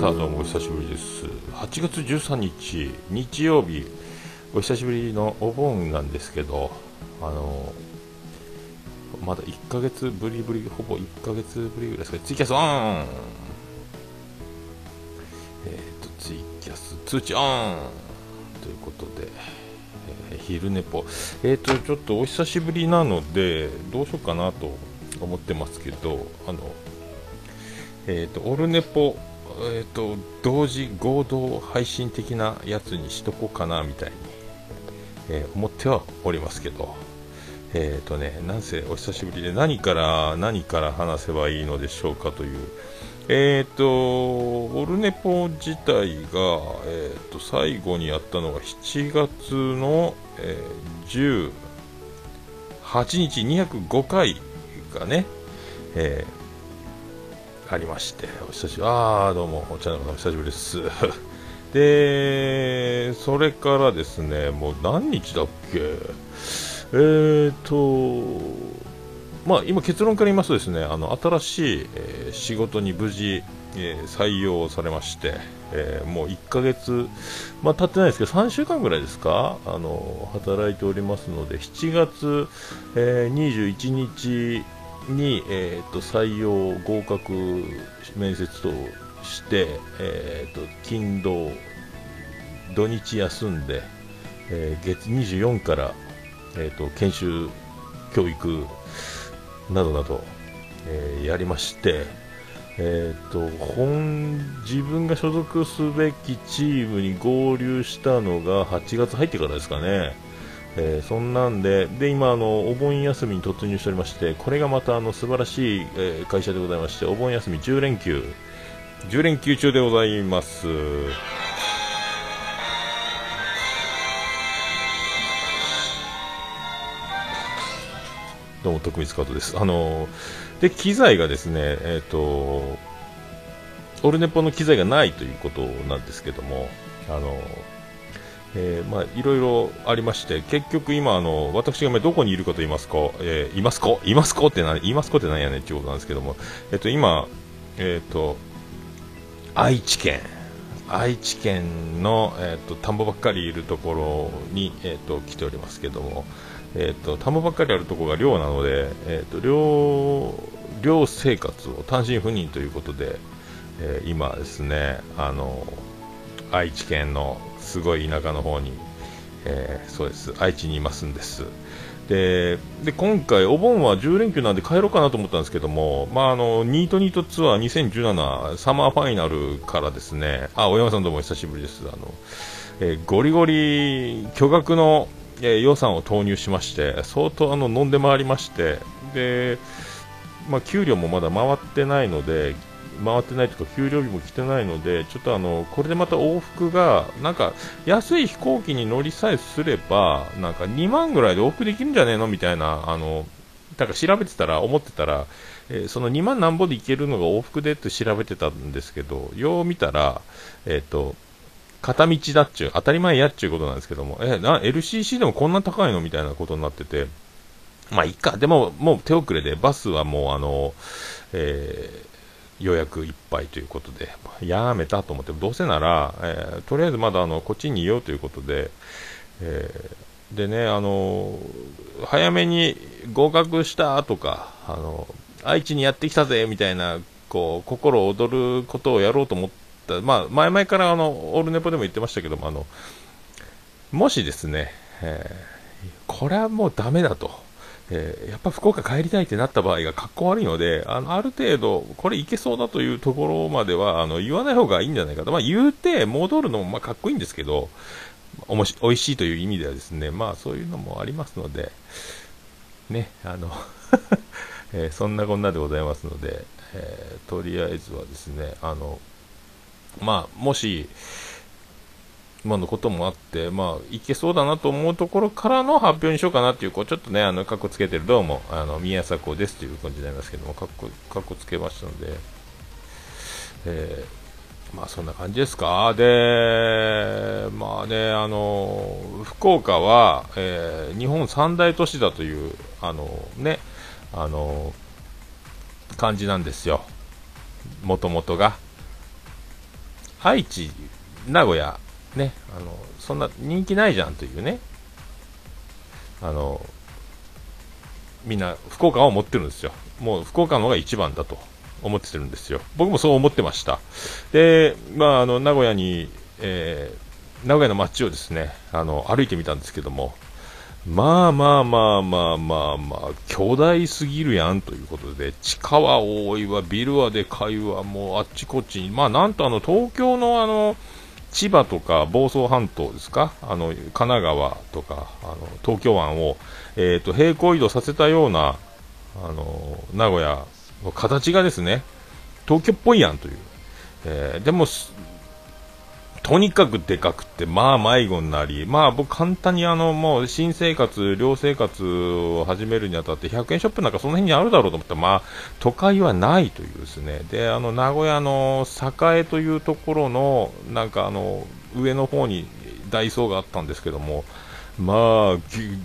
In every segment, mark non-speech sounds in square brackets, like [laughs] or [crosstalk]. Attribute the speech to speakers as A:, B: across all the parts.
A: さあどうもお久しぶりです。8月13日日曜日。お久しぶりのお盆なんですけどあのまだ1ヶ月ぶりぶりほぼ1ヶ月ぶりぐらいですかツイキャスオン！えっ、ー、とツイキャス通知オン！ということで、えー、昼寝ぽ。えっ、ー、とちょっとお久しぶりなのでどうしようかなと思ってますけどあのえ、ー、とオルネポえーと、同時合同配信的なやつにしとこうかなみたいに、えー、思ってはおりますけど、えっ、ー、とね、なんせお久しぶりで何から何から話せばいいのでしょうかという、えっ、と、オルネポ自体が、えっ、と、最後にやったのが7月の、え18日205回がね、えーありまして、お久しぶり、ああ、どうも、お茶の方、お久しぶりです。[laughs] で、それからですね、もう何日だっけ、えーと、まあ、今、結論から言いますとですね、あの新しい、えー、仕事に無事、えー、採用されまして、えー、もう1ヶ月、まあ、経ってないですけど、3週間ぐらいですか、あの働いておりますので、7月、えー、21日に、えーと、採用合格面接として、えーと、金土土日休んで、えー、月24から、えーと、研修教育などなど、えー、やりまして、えーと本自分が所属すべきチームに合流したのが8月入ってからですかね。えー、そんなんで、で今あの、お盆休みに突入しておりまして、これがまたあの素晴らしい、えー、会社でございまして、お盆休み10連休、10連休中でございます。どうも、徳光加藤です。あので、機材がですね、えっ、ー、と、オルネポの機材がないということなんですけども、あのえー、まあ、いろいろありまして、結局今、あの、私が今どこにいるかと言いますか、えー、いますか？いますか？って何、いますか？って何やねんっていうことなんですけども、えっ、と、今、えっ、と、愛知県、愛知県の、えっ、と、田んぼばっかりいるところに、えっ、と、来ておりますけども、えっ、と、田んぼばっかりあるところが寮なので、えっ、と、寮、寮生活を単身赴任ということで、え今ですね、あの、愛知県のすごい田舎の方に、えー、そうです。愛知にいますんです。でで今回、お盆は10連休なんで帰ろうかなと思ったんですけども、まあ、あのニートニートツアー2017サマーファイナルからですね。あ大山さんどうも久しぶりです。あの、えー、ゴリゴリ巨額の、えー、予算を投入しまして相当あの飲んで回りましてで、まあ、給料もまだ回ってないので回ってないとか給料日も来てないのでちょっとあのこれでまた往復がなんか安い飛行機に乗りさえすればなんか2万ぐらいで往復できるんじゃねえのみたいなあのだか調べてたら思ってたら、えー、その2万なんぼで行けるのが往復でって調べてたんですけどよう見たらえっ、ー、と片道だっちゅう当たり前やっちゅうことなんですけどもえな LCC でもこんな高いのみたいなことになっててまあいいか。でももう手遅れでバスはもうあのえー予約いっぱいということで、やめたと思って、どうせなら、えー、とりあえずまだあのこっちにいようということで、えー、でね、あの早めに合格したとか、あの愛知にやってきたぜみたいな、こう心躍ることをやろうと思った、まあ、前々からあのオールネポでも言ってましたけども、あのもしですね、えー、これはもうだめだと。えー、やっぱ福岡帰りたいってなった場合が格好悪いので、あの、ある程度、これいけそうだというところまでは、あの、言わない方がいいんじゃないかと。まあ、言うて、戻るのも、まあ、かっこいいんですけど、おもし、美味しいという意味ではですね、まあ、そういうのもありますので、ね、あの [laughs] えー、そんなこんなでございますので、えー、とりあえずはですね、あの、まあ、もし、今のこともあって、まあ、いけそうだなと思うところからの発表にしようかなっていう、こう、ちょっとね、あの、かっこつけてる、どうも、あの、宮迫ですという感じになりますけども、かっこ、かっこつけましたので、えー、まあ、そんな感じですか？で、まあね、あの、福岡は、えー、日本三大都市だという、あの、ね、あの、感じなんですよ。もともとが。愛知、名古屋、ね、あの、そんな人気ないじゃんというね、あの、みんな福岡を持ってるんですよ。もう福岡の方が一番だと思ってるんですよ。僕もそう思ってました。で、まあ、あの、名古屋に、えー、名古屋の街をですね、あの、歩いてみたんですけども、まあまあまあまあまあまあ、巨大すぎるやんということで、地下は多いわ、ビルはでかいわ、もうあっちこっちに、まあなんとあの、東京のあの、千葉とか房総半島ですか、あの、神奈川とか、あの、東京湾を、えっ、ー、と、平行移動させたような、あの、名古屋の形がですね、東京っぽいやんという。えー、でも、とにかくでかくて、まあ迷子になり、まあ僕簡単にあの、もう新生活、寮生活を始めるにあたって100円ショップなんかその辺にあるだろうと思ったら、まあ都会はないというですね。で、あの、名古屋の栄というところの、なんかあの、上の方にダイソーがあったんですけども、まあ、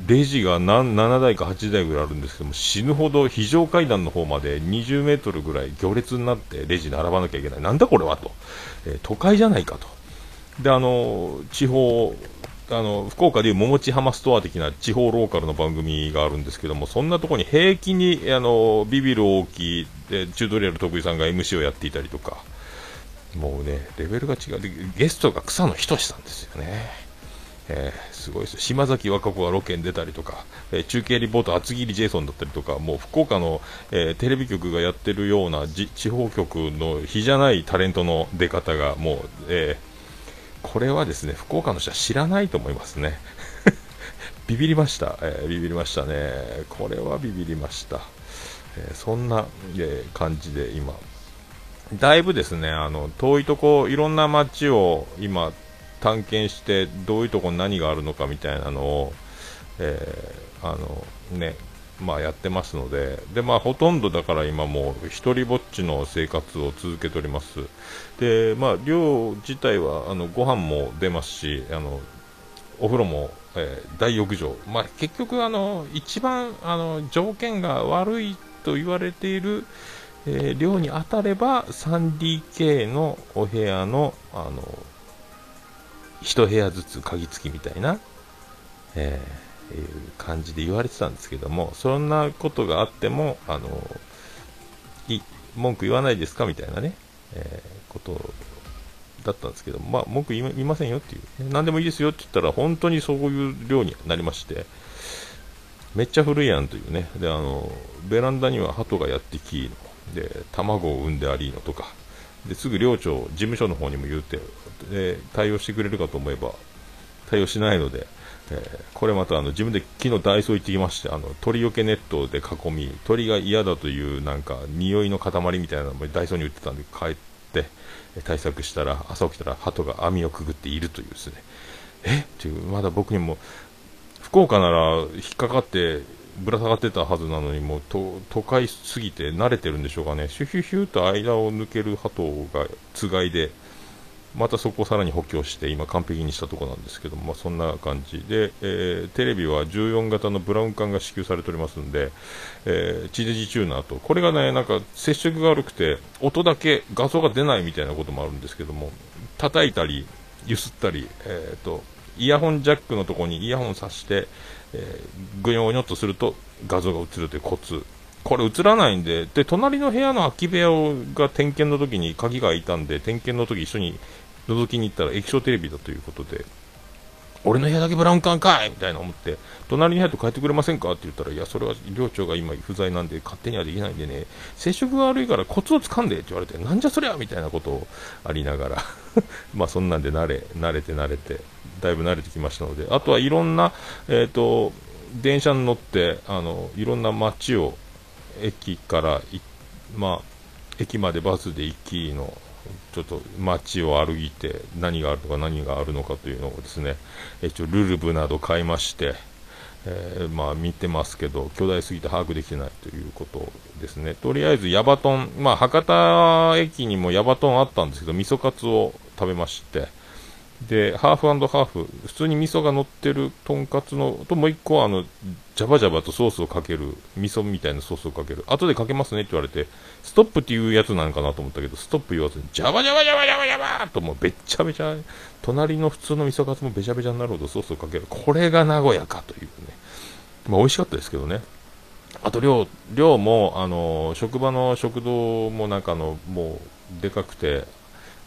A: レジが何7台か8台ぐらいあるんですけども、死ぬほど非常階段の方まで20メートルぐらい行列になってレジ並ばなきゃいけない。なんだこれはと。えー、都会じゃないかと。で、あの、地方、あの、福岡でいう桃地浜ストア的な地方ローカルの番組があるんですけども、そんなところに平気に、あの、ビビる大きい、で、チュートリアル徳井さんが MC をやっていたりとか、もうね、レベルが違う。ゲストが草野仁さんですよね。えー、すごいです島崎和歌子がロケに出たりとか、えー、中継リポート厚切りジェイソンだったりとか、もう福岡の、えー、テレビ局がやってるような地方局の比じゃないタレントの出方がもう、えこれはですね、福岡の人は知らないと思いますね。[laughs] ビビりました、えビビりましたね。これはビビりました。えそんな、え感じで今、だいぶですね、あの、遠いとこ、いろんな街を今、探検してどういうとこに何があるのかみたいなのを、え、あのねまあ、やってますのでで、まあ、ほとんどだから今もう一人ぼっちの生活を続けております。で、まあ、寮自体はあのご飯も出ますしあのお風呂も、えー、大浴場、まあ、結局あの一番あの条件が悪いと言われている、えー、寮に当たれば 3DK のお部屋のあの1部屋ずつ鍵付きみたいな、えー、いう感じで言われてたんですけども、そんなことがあっても、あの、い文句言わないですかみたいなね、えー、ことだったんですけど、まあ、文句言いませんよっていう、ね、何でもいいですよって言ったら、本当にそういう量になりまして、めっちゃ古いやんというね、で、あの、ベランダには鳩がやってきの、で、卵を産んでありのとか、ですぐ寮長、事務所の方にも言うて、で対応してくれるかと思えば対応しないので、えー、これまたあの自分で昨日ダイソー行ってきましてあの鳥よけネットで囲み鳥が嫌だというなんか匂いの塊みたいなのもダイソーに売ってたんで帰って対策したら朝起きたら鳩が網をくぐっているというですね。え？っていうまだ僕にも福岡なら引っかかってぶら下がってたはずなのにもう都会すぎて慣れてるんでしょうかね。シュヒュヒュと間を抜ける鳩がつがいでまたそこをさらに補強して今完璧にしたところなんですけども、まあ、そんな感じで、えー、テレビは14型のブラウン管が支給されておりますんで、えー、地デジチューナーとこれがねなんか接触が悪くて音だけ画像が出ないみたいなこともあるんですけども叩いたり揺すったり、えーと、イヤホンジャックのところにイヤホンさして、えー、ぐにょぐにょっとすると画像が映るというコツ。これ映らないんで、で、隣の部屋の空き部屋が点検の時に鍵が開いたんで、点検の時一緒に覗きに行ったら液晶テレビだということで、俺の部屋だけブラウン管かい！みたいな思って、隣に入って帰ってくれませんか？って言ったら、いや、それは寮長が今不在なんで勝手にはできないんでね、接触が悪いからコツをつかんでって言われて、なんじゃそりゃ！みたいなことをありながら [laughs] まあそんなんで慣れ、慣れて慣れて、だいぶ慣れてきましたので、あとはいろんな、えっ、ー、と、電車に乗って、あの、いろんな街を、駅から、まあ、駅までバスで行きのちょっと街を歩いて何があるのか何があるのかというのをですね、一応ルルブなど買いまして、えー、まあ見てますけど、巨大すぎて把握できてないということですね。とりあえずヤバトン、まあ博多駅にもヤバトンあったんですけど、味噌カツを食べまして、で、ハーフハーフ、普通に味噌が乗ってるとんかつの、ともう一個あの、ジャバジャバとソースをかける、味噌みたいなソースをかける。後でかけますねって言われて、ストップっていうやつなんかなと思ったけど、ストップ言わずに、ジャバジャバジャバジャバジャバともうべっちゃべちゃ、隣の普通の味噌カツもべちゃべちゃになるほどソースをかける。これが名古屋かというね。まあ美味しかったですけどね。あと量、量も、あの、職場の食堂もなんかの、もう、でかくて、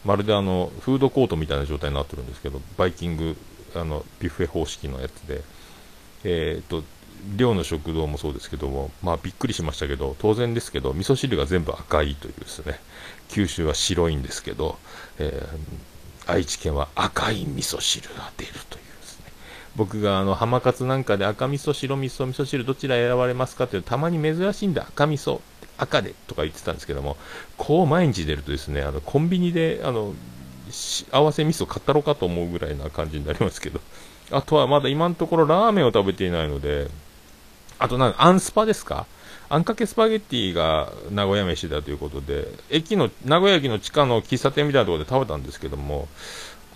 A: まるであの、フードコートみたいな状態になってるんですけど、バイキング、あの、ビュッフェ方式のやつで、えっ、と、寮の食堂もそうですけども、まあびっくりしましたけど、当然ですけど、味噌汁が全部赤いというですね、九州は白いんですけど、えー、愛知県は赤い味噌汁が出るという、僕があの浜勝なんかで赤味噌、白味噌、味噌汁どちら選ばれますかっていうたまに珍しいんで赤味噌、赤でとか言ってたんですけども、こう毎日出るとですね、あのコンビニであの合わせ味噌買ったろかと思うぐらいな感じになりますけど、あとはまだ今のところラーメンを食べていないので、あとなんか、アンスパですか？あんかけスパゲッティが名古屋飯だということで、駅の、名古屋駅の地下の喫茶店みたいなところで食べたんですけども、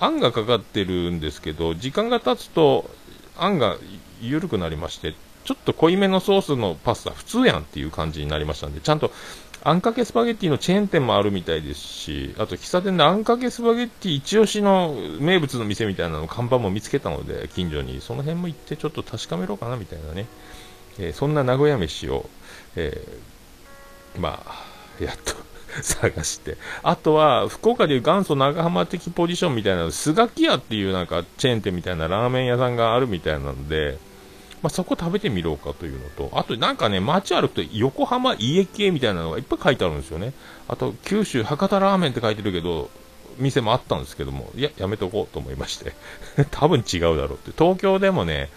A: あんがかかってるんですけど、時間が経つと、あんが緩くなりまして、ちょっと濃いめのソースのパスタ普通やんっていう感じになりましたんで、ちゃんとあんかけスパゲッティのチェーン店もあるみたいですし、あと喫茶店であんかけスパゲッティ一押しの名物の店みたいなの看板も見つけたので、近所に、その辺も行ってちょっと確かめろうかなみたいなね。えー、そんな名古屋飯を、えー、まあ、やっと [laughs] 探して。あとは、福岡でいう元祖長浜的ポジションみたいな、スガキ屋っていうなんかチェーン店みたいなラーメン屋さんがあるみたいなので、まあ、そこ食べてみろうかというのと、あとなんかね、街歩くと横浜家系みたいなのがいっぱい書いてあるんですよね。あと、九州博多ラーメンって書いてるけど、店もあったんですけども、いや、やめとこうと思いまして。[laughs] 多分違うだろうって。東京でもね、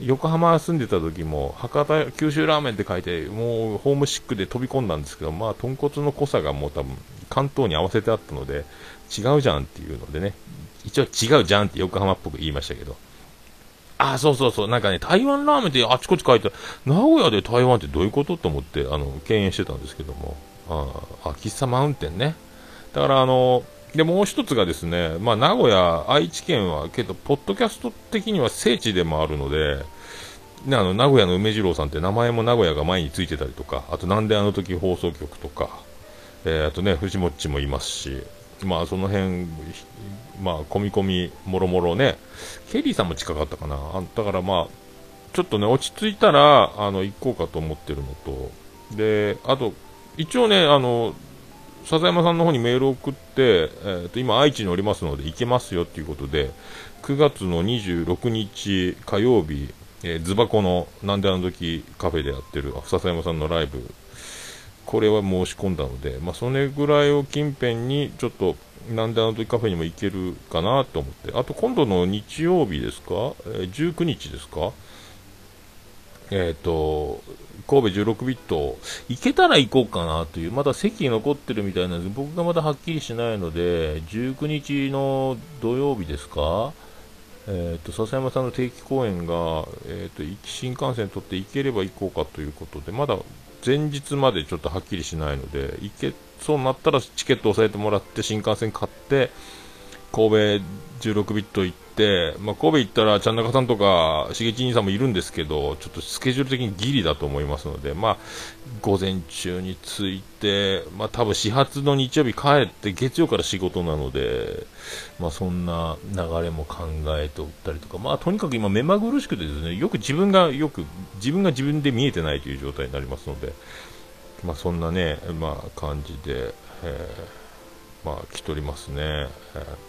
A: 横浜住んでた時も、博多九州ラーメンって書いて、もうホームシックで飛び込んだんですけど、まあ、豚骨の濃さがもう多分、関東に合わせてあったので、違うじゃんっていうのでね、一応違うじゃんって横浜っぽく言いましたけど。あ、そうそうそう、なんかね、台湾ラーメンってあちこち書いて名古屋で台湾ってどういうこと？と思って、あの、敬遠してたんですけども、あ、あ喫茶マウンテンね。だから、あの、で、もう一つがですね、まあ、名古屋、愛知県は、けど、ポッドキャスト的には聖地でもあるので、ね、あの、名古屋の梅次郎さんって名前も名古屋が前についてたりとか、あと、なんであの時放送局とか、えー、あとね、藤もっちもいますし、まあ、その辺、まあ、込み込み、もろもろね、ケリーさんも近かったかな。だからまあ、ちょっとね、落ち着いたら、あの、行こうかと思ってるのと、で、あと、一応ね、あの、笹山さんの方にメールを送って、えー、と今、愛知におりますので行けますよということで9月の26日火曜日、えー、ズバコのなんであの時カフェでやってる笹山さんのライブ。これは申し込んだので、まあ、それぐらいを近辺にちょっとなんであの時カフェにも行けるかなと思って。あと今度の日曜日ですか、え、19日ですか？えっ、ー、と神戸16ビット、行けたら行こうかなという、まだ席残ってるみたいなんです。僕がまだはっきりしないので、19日の土曜日ですか、えっ、ー、と、笹山さんの定期公演が、えっ、ー、と、新幹線取って行ければ行こうかということで、まだ前日までちょっとはっきりしないので、行けそうなったらチケット押さえてもらって、新幹線買って、神戸16ビット行って、まあ、神戸行ったら、ちゃん中さんとか、しげち兄さんもいるんですけど、ちょっとスケジュール的にギリだと思いますので、まあ、午前中に着いて、まあ、多分始発の日曜日帰って、月曜から仕事なので、まあ、そんな流れも考えておったりとか、まあ、とにかく今目まぐるしくてですね、よく自分が、よく、自分が自分で見えてないという状態になりますので、まあ、そんなね、まあ、感じで、えーまあ、来ておりますね。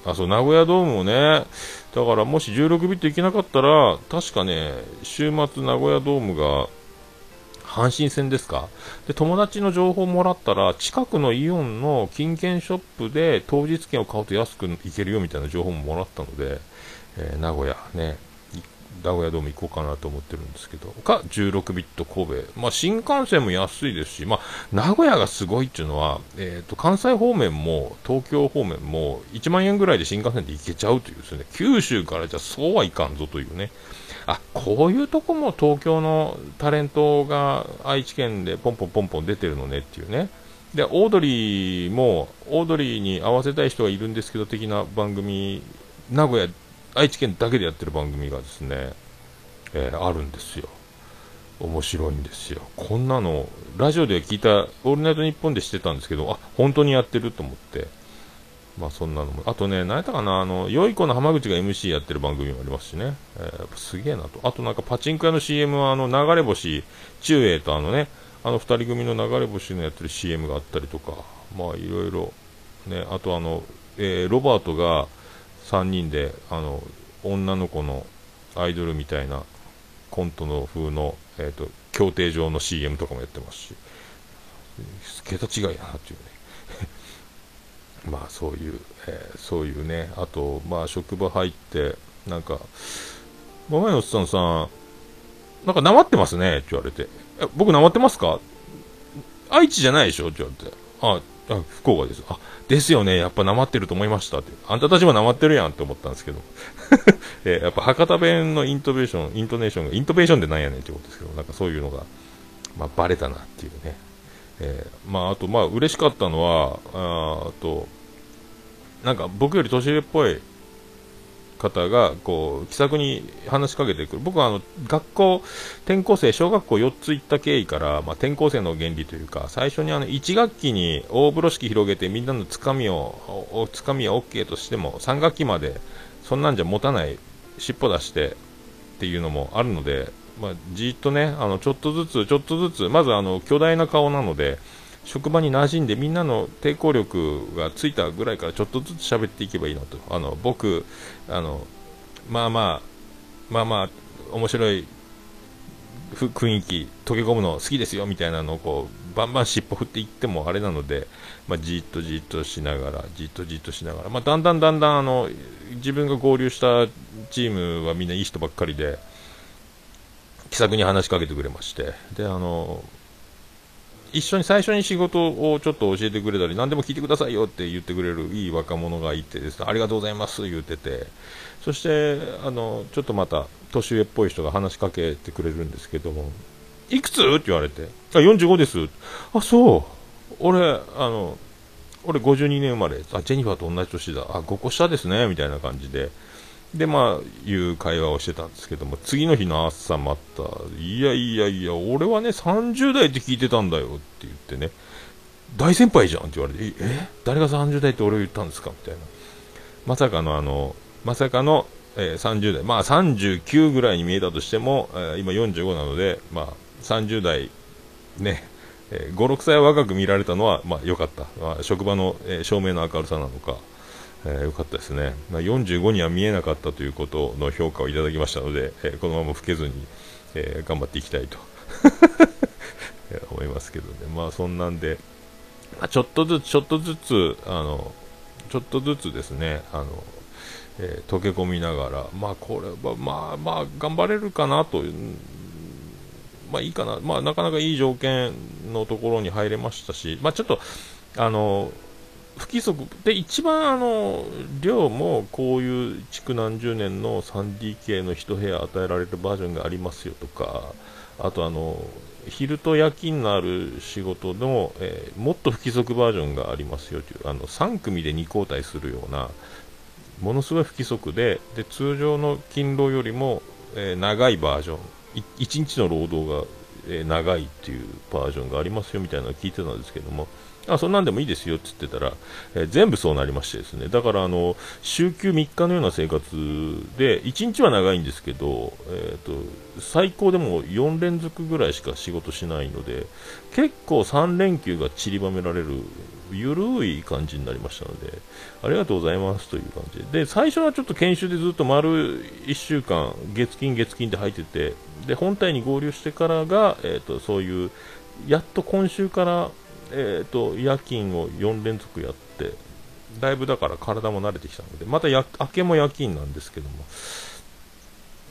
A: あ、そう、名古屋ドームもね、だからもし16ビット行けなかったら、確かね、週末名古屋ドームが、阪神戦ですか？で、友達の情報もらったら、近くのイオンの金券ショップで当日券を買うと安く行けるよみたいな情報ももらったので、えー、名古屋ね、名古屋ドーム行こうかなと思ってるんですけど、か、16ビット神戸。まあ、新幹線も安いですし、まあ、名古屋がすごいっていうのは、えっ、ー、と、関西方面も東京方面も1万円ぐらいで新幹線で行けちゃうというですね、九州からじゃそうはいかんぞというね。あ、こういうとこも東京のタレントが愛知県でポンポンポンポン出てるのねっていうね。で、オードリーも、オードリーに合わせたい人がいるんですけど、的な番組名古屋、愛知県だけでやってる番組がですね、えー、あるんですよ。面白いんですよ。こんなの、ラジオで聞いた、オールナイトニッポンでしてたんですけど、あ、本当にやってると思って。まあそんなのも。あとね、何やったかな、あの、良い子の浜口が MC やってる番組もありますしね。えー、すげえなと。あとなんかパチンコ屋の CM は、あの、流れ星、中英とあのね、あの2人組の流れ星のやってる CM があったりとか、まあいろいろ、ね、あとあの、えー、ロバートが3人で、あの、女の子のアイドルみたいなコントの風の、えーと、競艇場の CM とかもやってますし、桁違いやなっていうね。[laughs] まあそういう、えー、そういうね、あと、まあ職場入って、なんか、前のおっさんさん、なんかなまってますねって言われて、僕なまってますか愛知じゃないでしょ？って言われて、あ、あ福岡です。あ、ですよね。やっぱなまってると思いましたって。あんたたちもなまってるやんって思ったんですけど。[laughs] えー、やっぱ博多弁のイントベーション、イントネーションが、イントベーションでなんやねんってことですけど、なんかそういうのが、まあ、バレたなっていうね。えー、まあ、あと、まあ、嬉しかったのは、あと、なんか僕より年上っぽい方がこう気さくに話しかけてくる。僕はあの学校転校生小学校4つ行った経緯から、まあ、転校生の原理というか最初にあの1学期に大風呂敷広げてみんなのつかみをつかみは OK としても3学期までそんなんじゃ持たない尻尾出してっていうのもあるので、まあ、じっとねあのちょっとずつちょっとずつまずあの巨大な顔なので職場に馴染んでみんなの抵抗力がついたぐらいからちょっとずつ喋っていけばいいなと。あの僕あのまあまあまあまあ面白い雰囲気溶け込むの好きですよみたいなのをこうバンバン尻尾振っていってもあれなので、まあ、じっとじっとしながらじっとじっとしながら、まあ、だんだんだんだんあの自分が合流したチームはみんないい人ばっかりで気さくに話しかけてくれまして。であの一緒に最初に仕事をちょっと教えてくれたり、何でも聞いてくださいよって言ってくれるいい若者がいてですね、ありがとうございます言ってて、そしてあのちょっとまた年上っぽい人が話しかけてくれるんですけども、いくつ？って言われて、あ45です、あそう、俺、あの俺52年生まれ、あジェニファーと同じ年だ、あ5個下ですね。みたいな感じで。で、まあ、いう会話をしてたんですけども、次の日の朝また、いやいやいや、俺はね、30代って聞いてたんだよって言ってね、大先輩じゃんって言われて、え誰が30代って俺を言ったんですか？みたいな。まさかのあの、まさかの、えー、30代、まあ39ぐらいに見えたとしても、えー、今45なので、まあ30代、ね、えー、5、6歳若く見られたのは、まあ良かった。まあ、職場の、えー、照明の明るさなのか、えー、よかったですね、まあ、45には見えなかったということの評価をいただきましたので、えー、このまま老けずに、えー、頑張っていきたいと [laughs] 思いますけどね、まあそんなんで、まあ、ちょっとずつ、ちょっとずつ、あのちょっとずつですね、あのえ溶け込みながら、まあこれは、まあまあ頑張れるかなとまあいいかな、まあなかなかいい条件のところに入れましたし、まあちょっと、あの不規則で一番あの量もこういう築何十年の 3DK の1部屋与えられるバージョンがありますよとかあとあの昼と夜勤のある仕事の、えー、もっと不規則バージョンがありますよというあの3組で2交代するようなものすごい不規則でで通常の勤労よりも、えー、長いバージョン1日の労働が、えー、長いっていうバージョンがありますよみたいなのを聞いてたんですけどもあそんなんでもいいですよって言ってたら、えー、全部そうなりましてですね。だからあの週休3日のような生活で1日は長いんですけど、えーと、最高でも4連続ぐらいしか仕事しないので結構3連休が散りばめられるゆるい感じになりましたのでありがとうございますという感じで。最初はちょっと研修でずっと丸1週間月金月金って入っててで本体に合流してからが、えーとそういうやっと今週からえーと、夜勤を4連続やってだいぶだから体も慣れてきたのでまたや明けも夜勤なんですけども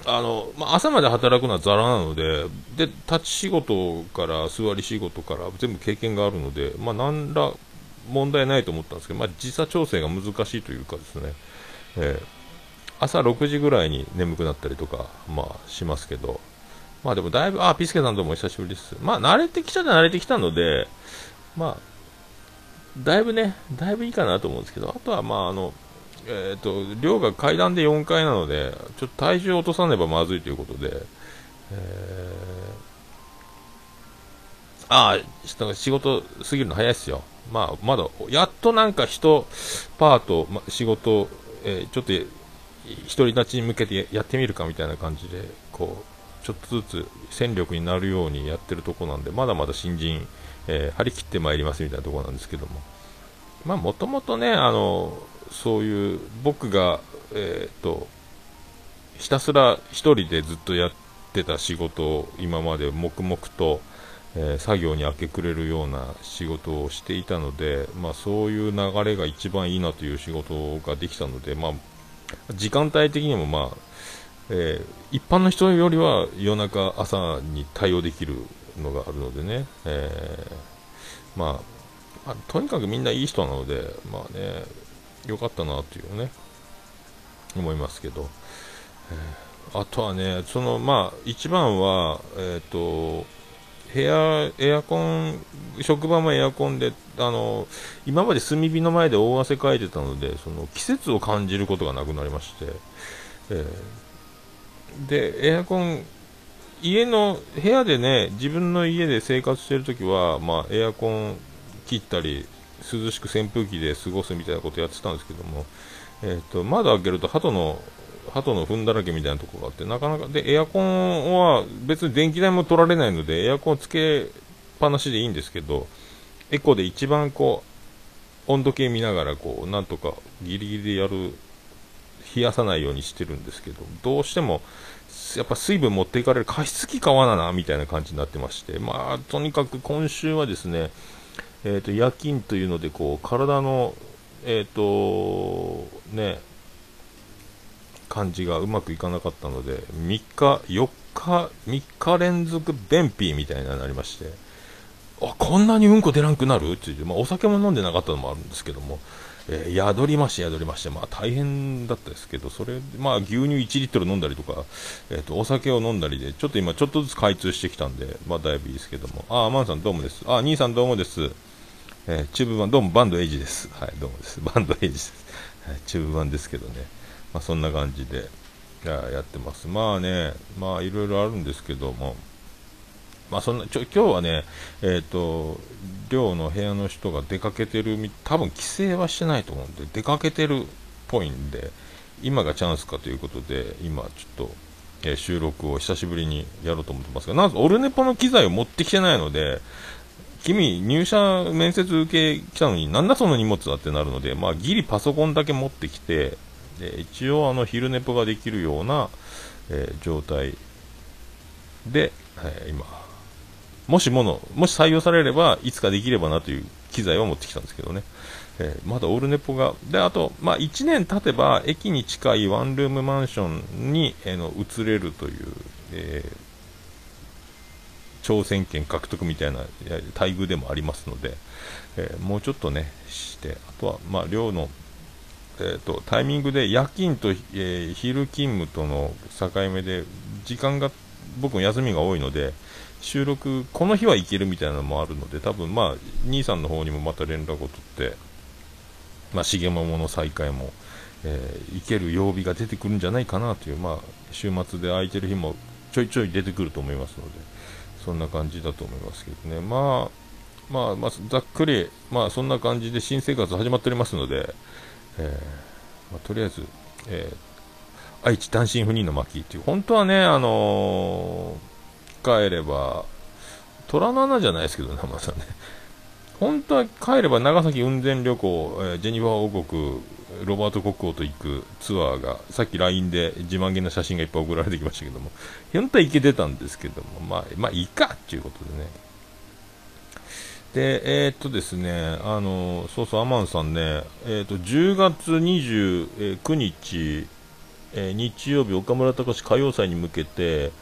A: あの、まあ、朝まで働くのはざらなのでで立ち仕事から座り仕事から全部経験があるので、まあ、何ら問題ないと思ったんですけど、まあ、時差調整が難しいというかですね、えー、朝6時ぐらいに眠くなったりとか、まあ、しますけど、まあでもだいぶ、あ、ピスケさんともお久しぶりです。まあ慣れてきちゃ慣れてきたので、まあ、だいぶね、だいぶいいかなと思うんですけど、あとはまあ、あの、えっ、ー、と、量が階段で4階なので、ちょっと体重を落とさねばまずいということで、えー、ああ、仕事過ぎるの早いっすよ。まあ、まだ、やっとなんか人、パート、ま、仕事、えー、ちょっと、独り立ちに向けてやってみるかみたいな感じで、こう、ちょっとずつ戦力になるようにやってるとこなんで、まだまだ新人、えー、張り切ってまいりますみたいなところなんですけども。まあ、もともとね、あの、そういう、僕が、えっ、ー、と、ひたすら一人でずっとやってた仕事を今まで黙々と、えー、作業に明け暮れるような仕事をしていたので、まあ、そういう流れが一番いいなという仕事ができたので、まあ、時間帯的にも、まあえー、一般の人よりは夜中、朝に対応できるのがあるのでね、えー、まあ、まあ、とにかくみんないい人なので、まあね、よかったなというね、思いますけど、えー、あとはね、そのまあ、一番は、えっ、と、部屋、エアコン、職場もエアコンで、あの、今まで炭火の前で大汗かいてたので、その季節を感じることがなくなりまして、えー、で、エアコン、家の、部屋でね、自分の家で生活してるときは、まあ、エアコン切ったり、涼しく扇風機で過ごすみたいなことやってたんですけども、えーと、窓開けると鳩の鳩の糞だらけみたいなところがあって、なかなか、で、エアコンは別に電気代も取られないので、エアコンつけっぱなしでいいんですけど、エコで一番こう、温度計見ながら、こう、なんとかギリギリでやる、冷やさないようにしてるんですけど、どうしても、やっぱ水分持っていかれる加湿器買わなな、みたいな感じになってまして、まあ、とにかく今週はですね、え、ー、と、夜勤というので、こう、体の、え、ー、と、ね、感じがうまくいかなかったので、3日、4日、3日連続便秘みたいになりまして、あ、こんなにうんこ出なくなる？って言って、まあ、お酒も飲んでなかったのもあるんですけども、えー、宿りまして、宿りまして、まあ大変だったですけど、それ、まあ牛乳1リットル飲んだりとか、えっ、ー、と、お酒を飲んだりで、ちょっと今ちょっとずつ開通してきたんで、まあだいぶいいですけども、あ、マンさんどうもです。あ、兄さんどうもです。えー、チューブ版、どうもバンドエイジです。はい、どうもです。バンドエイジです。はい、チューブ版ですけどね。まあ、そんな感じでやってます。まあね、まあいろいろあるんですけども、まあそんな、ちょ、今日はね、えっ、ー、と、寮の部屋の人が出かけてる、多分帰省はしてないと思うんで、出かけてるっぽいんで、今がチャンスかということで、今ちょっと、えー、収録を久しぶりにやろうと思ってますが、なぜオルネポの機材を持ってきてないので、君、入社面接受け来たのに、なんだその荷物だってなるので、まあ、ギリパソコンだけ持ってきて、で一応あの昼寝ぽができるような、えー、状態で、えー、今もしものもし採用されればいつかできればなという機材を持ってきたんですけどね、えー、まだオールネポが。であと、まあ、1年経てば駅に近いワンルームマンションに、えー、の移れるという、え挑戦権獲得みたいな待遇でもありますので、えもうちょっとねしてあとは、まあ、寮のえーと、タイミングで夜勤と、えー、昼勤務との境目で時間が僕も休みが多いので収録この日は行けるみたいなのもあるので多分まあ兄さんの方にもまた連絡を取ってまあ重桃の再開も、えー、行ける曜日が出てくるんじゃないかなというまあ週末で空いてる日もちょいちょい出てくると思いますのでそんな感じだと思いますけどね。まあまあ、まあ、ざっくり、まあ、そんな感じで新生活始まっておりますので、えー、まあ、とりあえず、えー、愛知単身赴任の巻っていう、本当はね、あのー、帰れば、虎の穴じゃないですけどね、まさね。本当は帰れば長崎雲仙旅行、えー、ジェニファー王国、ロバート国王と行くツアーが、さっき LINE で自慢げな写真がいっぱい送られてきましたけども、本当は行けてたんですけども、まあ、まあ、いいかっていうことでね。で、えー、っとですね、あの、そうそう、アマンさんね、えー、っと、10月29日、え、日曜日、岡村隆史歌謡祭に向けて、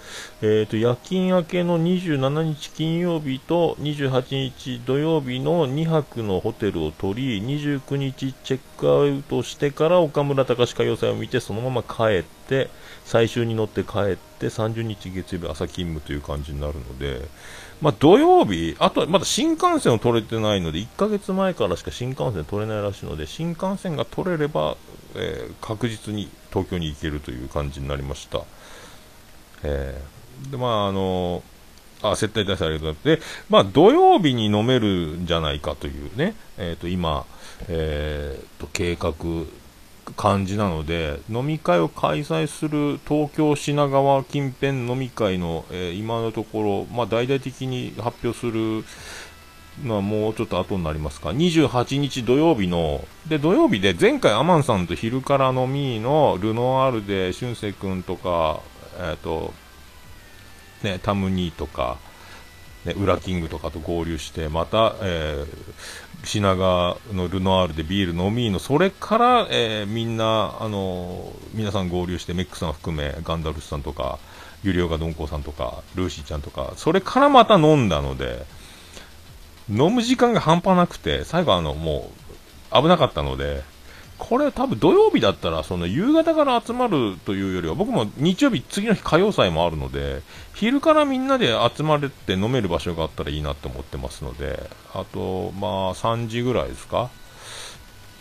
A: えーと、夜勤明けの27日金曜日と28日土曜日の2泊のホテルを取り、29日チェックアウトしてから岡村隆史歌謡祭を見て、そのまま帰って最終に乗って帰って30日月曜日朝勤務という感じになるので、まあ、土曜日、あとまだ新幹線を取れてないので1ヶ月前からしか新幹線取れないらしいので新幹線が取れれば、えー、確実に東京に行けるという感じになりました。えー、でまああのあ、接待対策ありがとうございます。で、まあ、土曜日に飲めるんじゃないかというね、えっ、ー、と、今、えっ、ー、と、計画、感じなので、飲み会を開催する東京品川近辺飲み会の、えー、今のところ、まあ、大々的に発表するのはもうちょっと後になりますか。28日土曜日の、で、土曜日で前回アマンさんと昼から飲みのルノワールで俊く君とか、えっ、ー、と、ね、タムニーとか、ね、ウラキングとかと合流して、また、えー、品川のルノアールでビール飲みの、それから、えー、みんな、あのー、皆さん合流して、メックさん含め、ガンダルスさんとか、ユリオガドンコさんとか、ルーシーちゃんとか、それからまた飲んだので、飲む時間が半端なくて、最後あの、もう、危なかったので、これ多分土曜日だったら、その夕方から集まるというよりは、僕も日曜日、次の日歌謡祭もあるので、昼からみんなで集まれて飲める場所があったらいいなって思ってますので、あと、まあ、3時ぐらいですか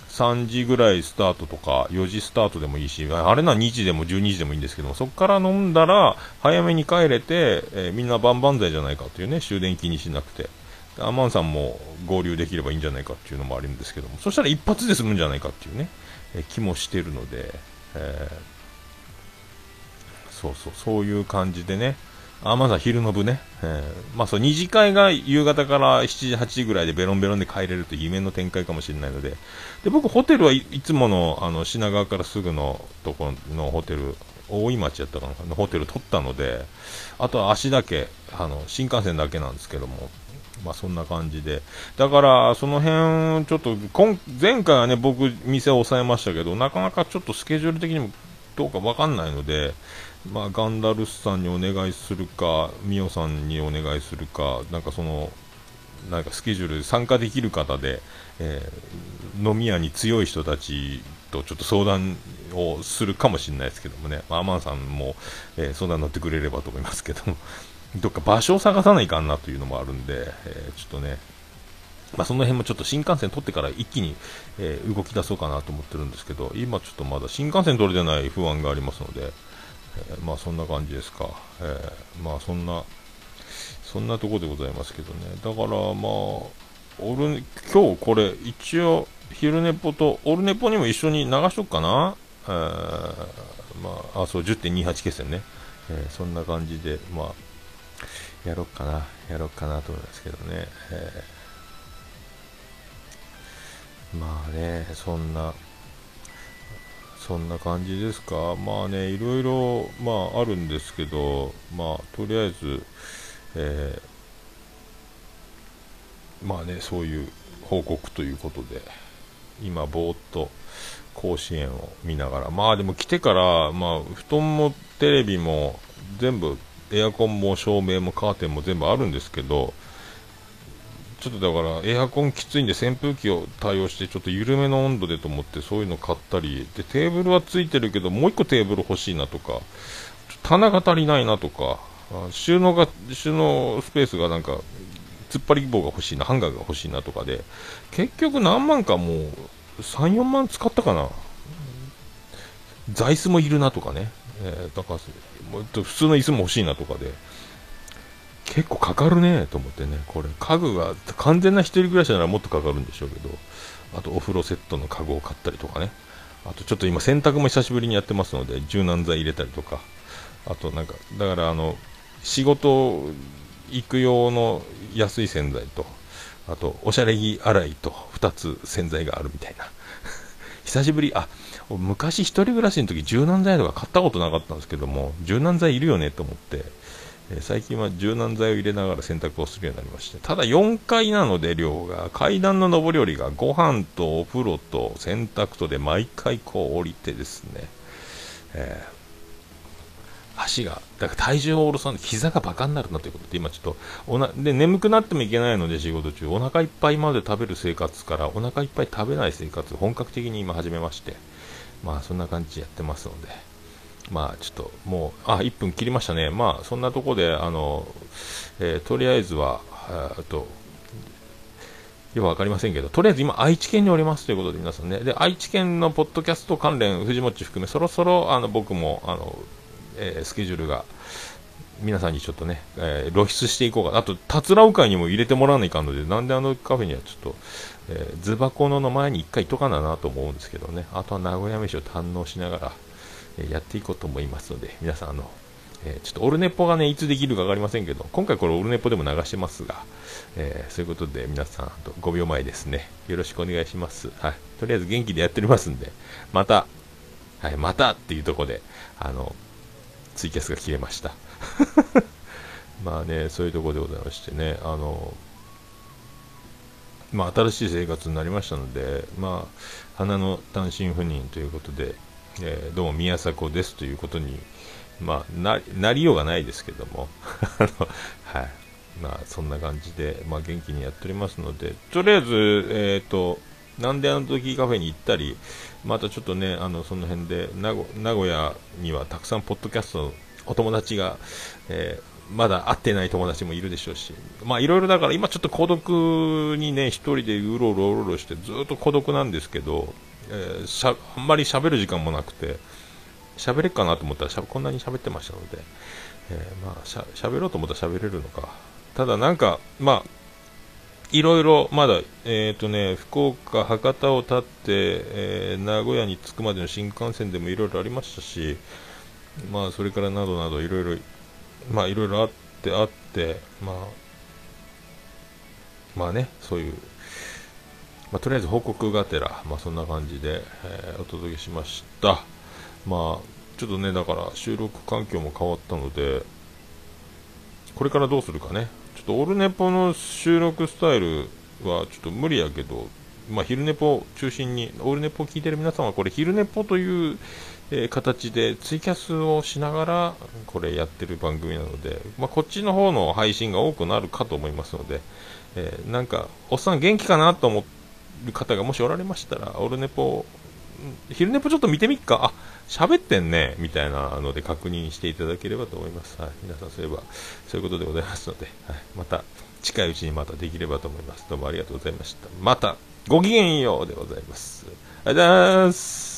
A: ？3時ぐらいスタートとか、4時スタートでもいいし、あれな2時でも12時でもいいんですけども、そこから飲んだら、早めに帰れて、えー、みんな万々歳じゃないかというね、終電気にしなくて。アマンさんも合流できればいいんじゃないかっていうのもあるんですけども、そしたら一発で済むんじゃないかっていうね、え気もしてるので、えー、そうそう、そういう感じでね、あ、まずは昼の部ね、えー、まあそう、二次会が夕方から7時、8時ぐらいでベロンベロンで帰れるという夢の展開かもしれないので、で、僕ホテルはいつもの、あの、品川からすぐのところのホテル、大井町やったかな、のホテル取ったので、あとは足だけ、あの、新幹線だけなんですけども、まあそんな感じで。だから、その辺、ちょっと、今、前回はね、僕、店を抑えましたけど、なかなかちょっとスケジュール的にもどうかわかんないので、まあ、ガンダルスさんにお願いするか、ミオさんにお願いするか、なんかその、なんかスケジュール参加できる方で、えー、飲み屋に強い人たちとちょっと相談をするかもしれないですけどもね、まあ、アマンさんも、えー、相談乗ってくれればと思いますけども、どっか場所を探さないかんなというのもあるんで、え、ちょっとね、まあ、その辺もちょっと新幹線取ってから一気に、え、動き出そうかなと思ってるんですけど、今ちょっとまだ新幹線取れてない不安がありますので、えー、まあそんな感じですか。えー、まあそんな、そんなとこでございますけどね。だからまあ、俺、今日これ一応昼寝ぽと、オルネポにも一緒に流しとくかな。えー、まあ、あ、そう、10.28決戦ね。え、そんな感じで、まあ、やろっかな、やろっかなと思いますけどね。えー、まあね、そんな、そんな感じですか。まあね、いろいろ、まああるんですけど、まあとりあえず、えー、まあね、そういう報告ということで、今ぼーっと甲子園を見ながら、まあでも来てから、まあ布団もテレビも全部エアコンも照明もカーテンも全部あるんですけど、ちょっとだからエアコンきついんで扇風機を対応してちょっと緩めの温度でと思ってそういうの買ったりでテーブルはついてるけどもう1個テーブル欲しいなとか棚が足りないなとか収納が収納スペースがなんか突っ張り棒が欲しいなハンガーが欲しいなとかで結局何万かもう34万使ったかな。座椅子もいるなとかね、えー、だからもっと普通の椅子も欲しいなとかで、結構かかるねと思ってね、これ、家具が完全な1人暮らしならもっとかかるんでしょうけど、あとお風呂セットの家具を買ったりとかね、あとちょっと今、洗濯も久しぶりにやってますので、柔軟剤入れたりとか、あとなんか、だからあの、仕事行く用の安い洗剤と、あと、おしゃれ着洗いと2つ洗剤があるみたいな。[laughs] 久しぶり、あ、昔一人暮らしの時柔軟剤とか買ったことなかったんですけども、柔軟剤いるよねと思って、えー、最近は柔軟剤を入れながら洗濯をするようになりまして、ただ4階なので量が、階段の上り下りがご飯とお風呂と洗濯とで毎回こう降りてですね、えー足が、だから体重を下ろさない膝がバカになるなということで、今ちょっとおな、で、眠くなってもいけないので仕事中、お腹いっぱいまで食べる生活から、お腹いっぱい食べない生活、本格的に今始めまして、まあそんな感じでやってますので、まあちょっともう、あ、1分切りましたね。まあそんなとこで、あの、えー、とりあえずは、えっと、よくわかりませんけど、とりあえず今、愛知県におりますということで、皆さんね、で愛知県のポッドキャスト関連、藤本含め、そろそろあの僕もあの、えー、スケジュールが、皆さんにちょっとね、えー、露出していこうかあと、たつらう会にも入れてもらわないかんので、なんであのカフェにはちょっと、えー、ズバコのの前に1回行っとかななと思うんですけどね、あとは名古屋飯を堪能しながら、えー、やっていこうと思いますので、皆さん、あの、え、ちょっとオルネポがね、いつできるか分かりませんけど、今回これオルネポでも流してますが、え、そういうことで皆さん、あと5秒前ですね、よろしくお願いします。はい。とりあえず元気でやっておりますんで、また、はい、またっていうとこで、あの、ツイキャスが切れました。[laughs] まあね、そういうところでございましてね、あの、まあ、新しい生活になりましたので、まあ、花の単身赴任ということで、えー、どうも宮迫ですということに、まあ、ななりようがないですけども、[laughs] はい。まあ、そんな感じで、まあ、元気にやっておりますので、とりあえず、えっ、ー、と、なんであの時カフェに行ったり、またちょっとね、あの、その辺で名、古屋にはたくさんポッドキャストのお友達が、えー、まだ会ってない友達もいるでしょうし、まあいろいろだから今ちょっと孤独にね、一人でうろうろうろろしてずっと孤独なんですけど、えー、しゃあんまり喋る時間もなくて、喋れっかなと思ったらしゃこんなに喋ってましたので、えー、まあしゃ喋ろうと思ったら喋れるのか。ただなんか、まあ、いろいろまだ、え、ー、とね、福岡、博多を立って、えー、名古屋に着くまでの新幹線でもいろいろありましたし、まあ、それからなどなどいろいろ、まあ、いろいろあってあって、まあ、まあね、そういう、まあ、とりあえず報告がてら、まあ、そんな感じで、えー、お届けしました。まあ、ちょっとね、だから収録環境も変わったので、これからどうするかね。ちょっとオルネポの収録スタイルはちょっと無理やけど、まあ、昼寝ぽ中心に、オルネポを聞いてる皆さんは、これ、昼寝ぽという、えー、形でツイキャスをしながら、これやってる番組なので、まあ、こっちの方の配信が多くなるかと思いますので、えー、なんか、おっさん元気かなと思う方がもしおられましたら、オルネポ、昼寝ぽちょっと見てみっか、あ、喋ってんね、みたいなので確認していただければと思います。はい、皆さんそういえば、そういうことでございますので、はい、また、近いうちにまたできればと思います。どうもありがとうございました。またごきげんようでございます。ありがとうございます。